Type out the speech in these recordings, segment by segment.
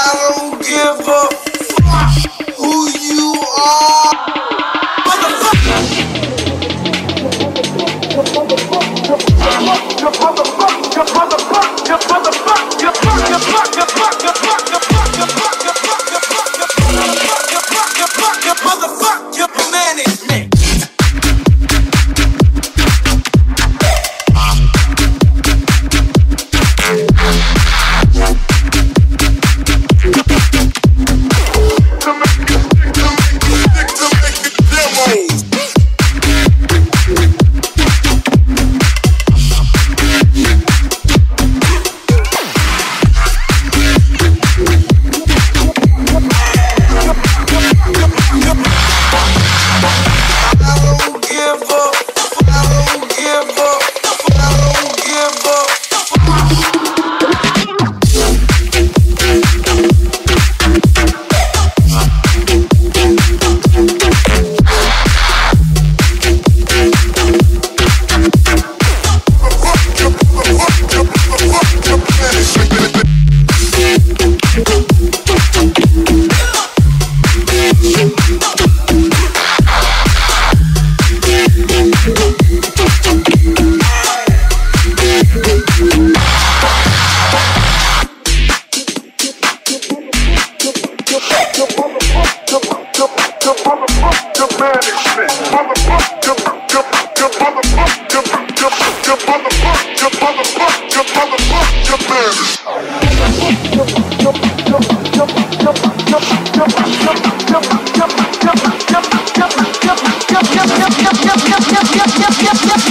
Paulo. The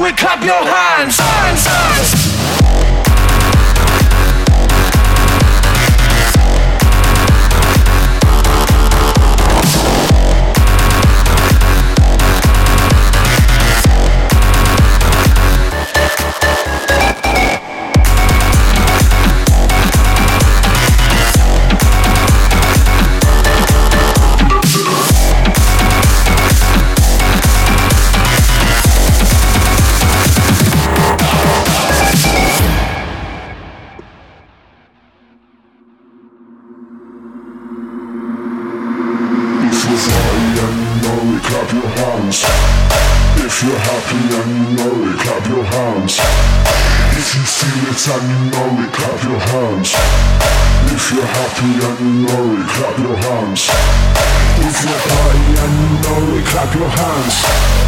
we clap your hands. hands, hands. to Yaninori, clap your hands. If you're high and you know Yaninori, clap your hands.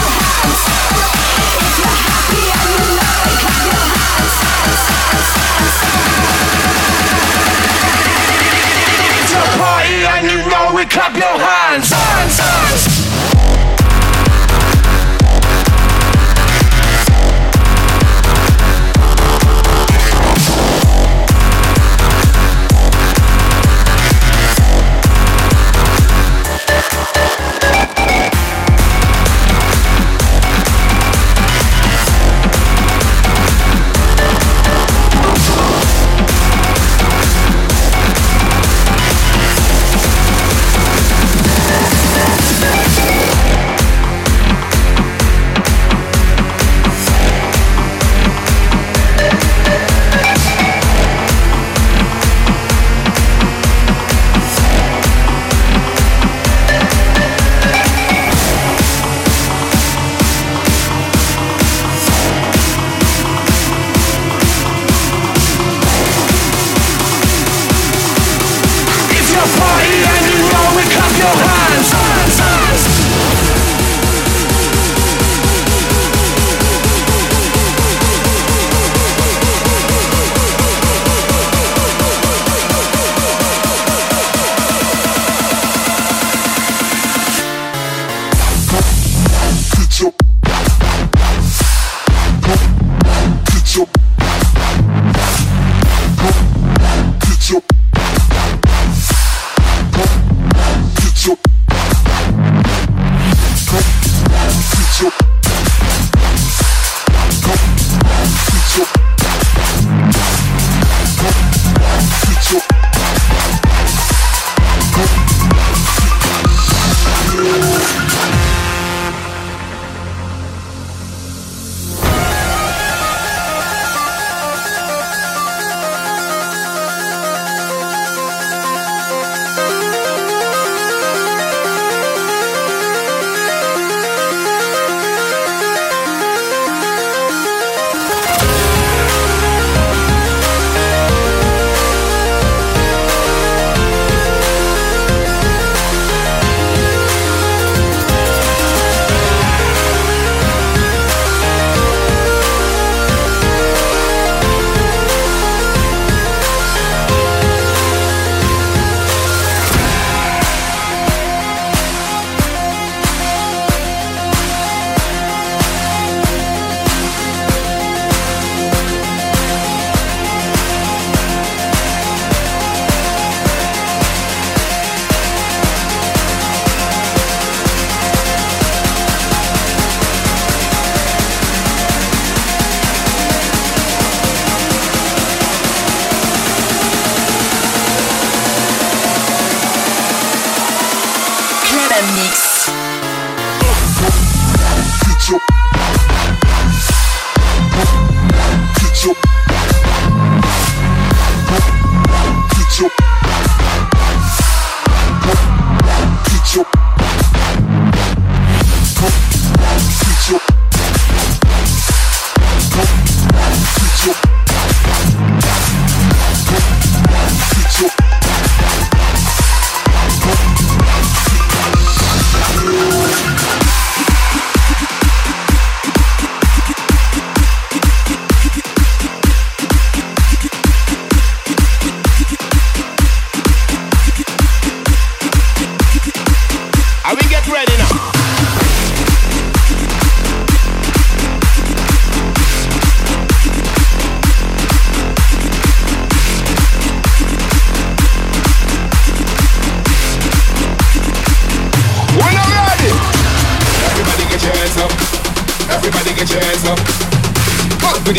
hands. and you know we clap your hands. hands, hands.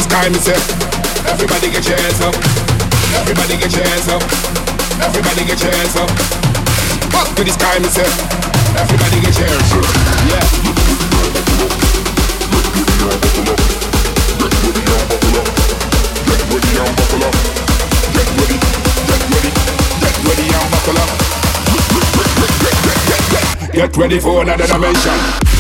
Time, say, everybody get your hands up. Everybody get your hands up. Everybody get your hands up. Up to the sky, say, everybody get your hands up. Yeah. Get ready for another dimension.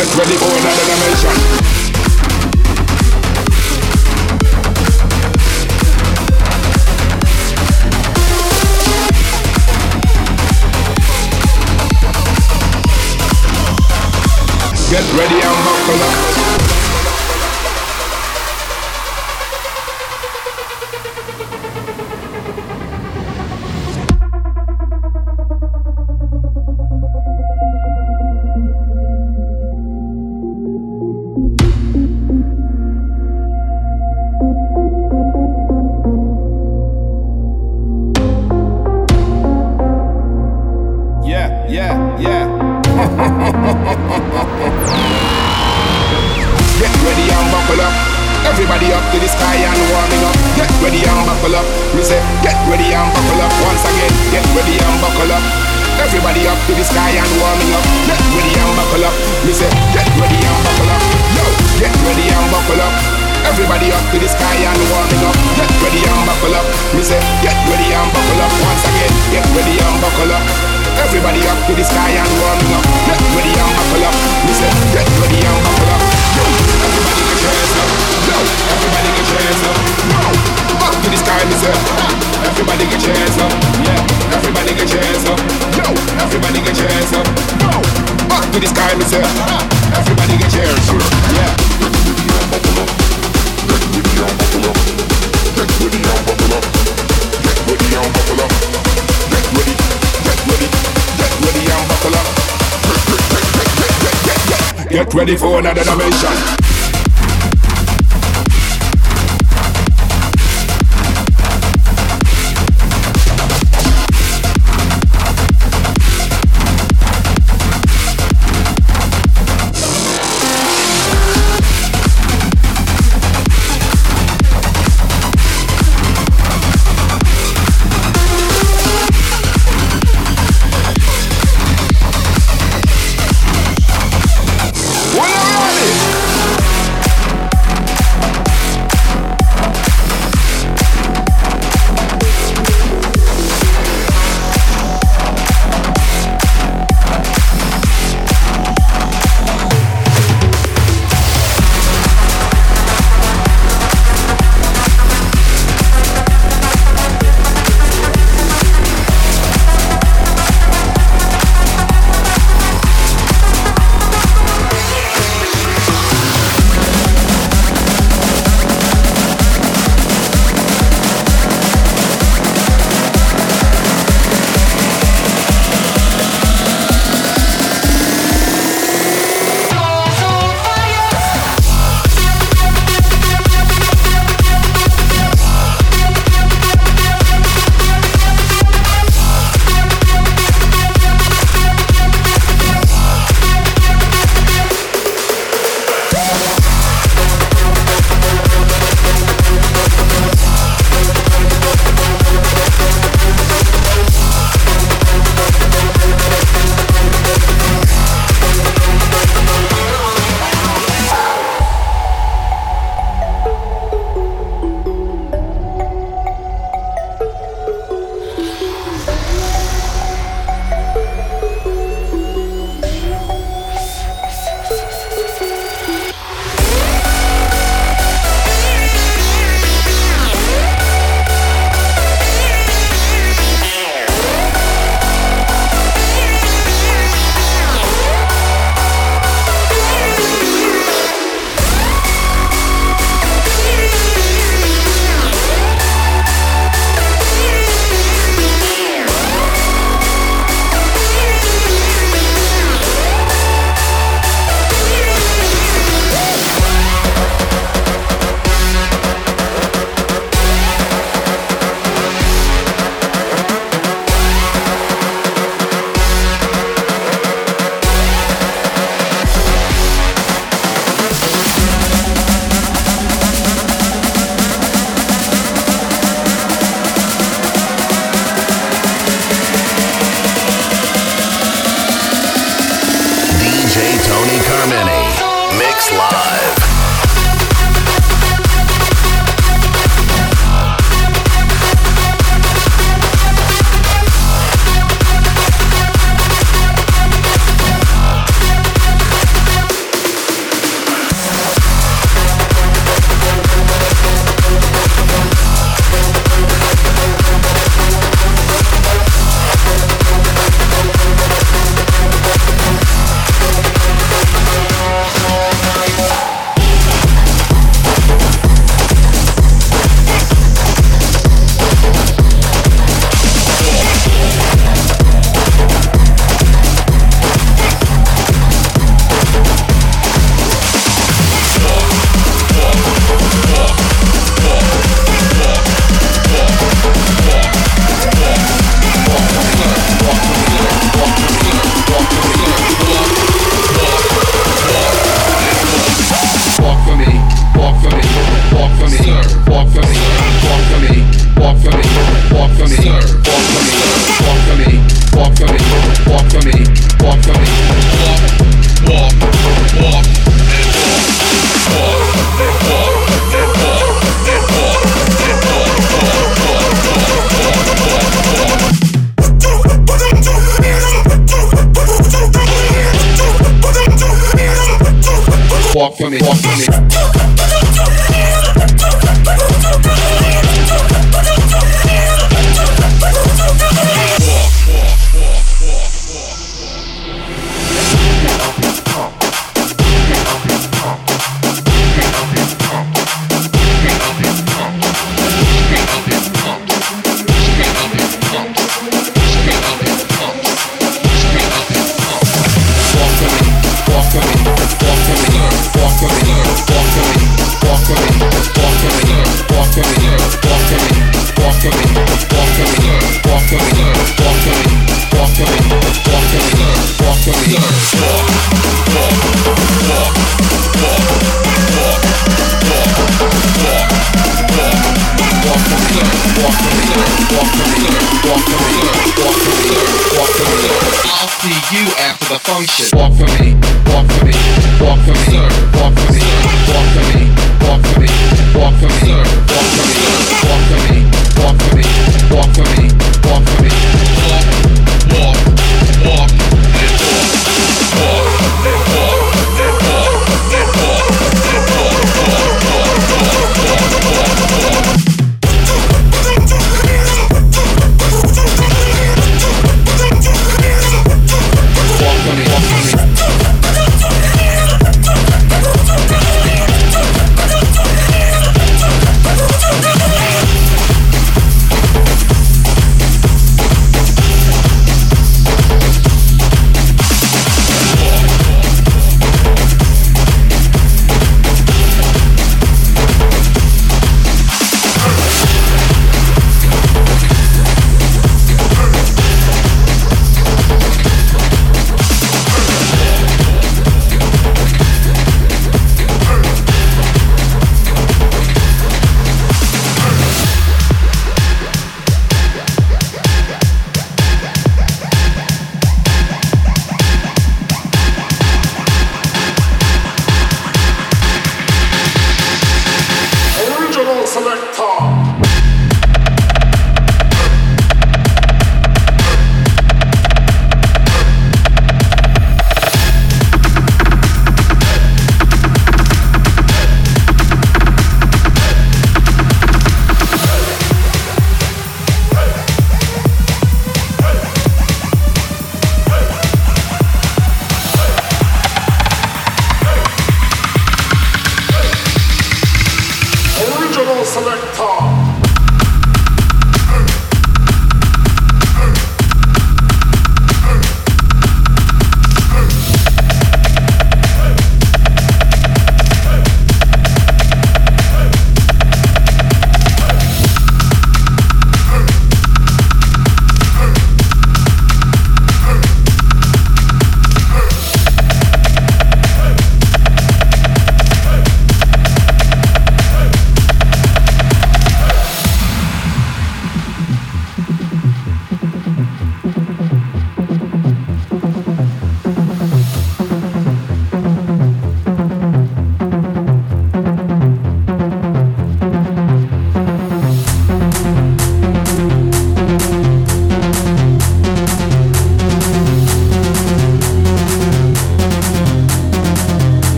Get ready for another dimension. Get ready and buckle up. ready and buckle up once again. Get ready and buckle up. Everybody up to the sky and warming up. Get ready and buckle up. Me say, get ready and buckle up. Yo, get ready and buckle up. Everybody up to the sky and warming up. Get ready and buckle up. Me say, get ready and buckle up once again. Get ready and buckle up. Everybody up to the sky and warming up. Get ready and buckle up. Me say, get ready and buckle up. Yo, everybody get your hands up. Yo, everybody get your hands up. Yo to the sky, me say. Everybody get your hands up, yeah. Everybody get your hands up, yo. Everybody get your hands up, yo. Up to the sky, me say. Everybody get your hands up, yeah. Get with the buffalo. Get with the buffalo. Get with the buffalo. Get with the buffalo. Get ready, get ready, get ready, and buckle up. Get ready for another dimension.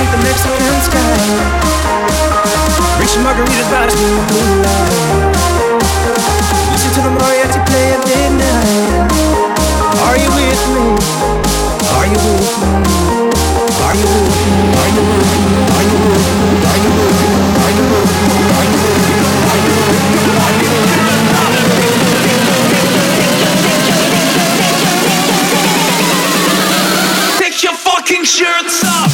Underneath the Mexican sky. Drink some margaritas by the moonlight. Listen to the mariachi play at midnight. Are you with me? Are you with me? Are you with me? Are you with me? Are you with me? Are you with me? Are you with me? Are you with me? Are you with me? Are you with me? Take your fucking shirts off!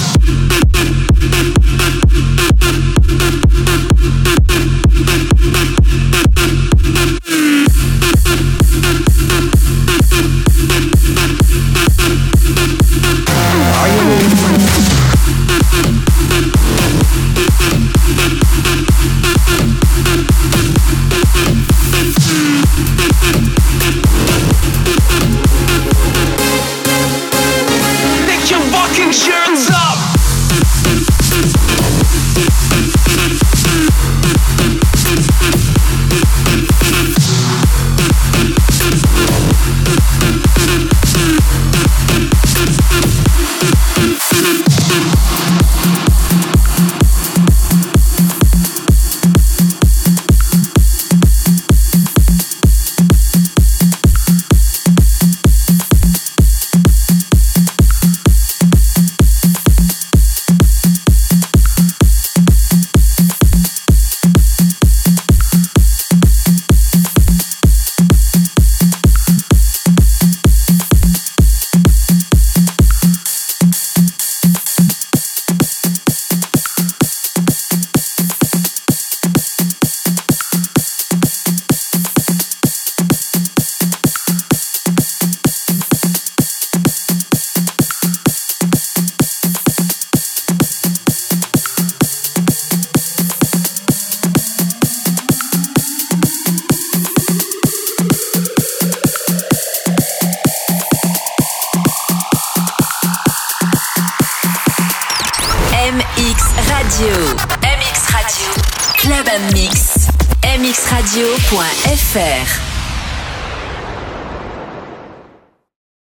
faire.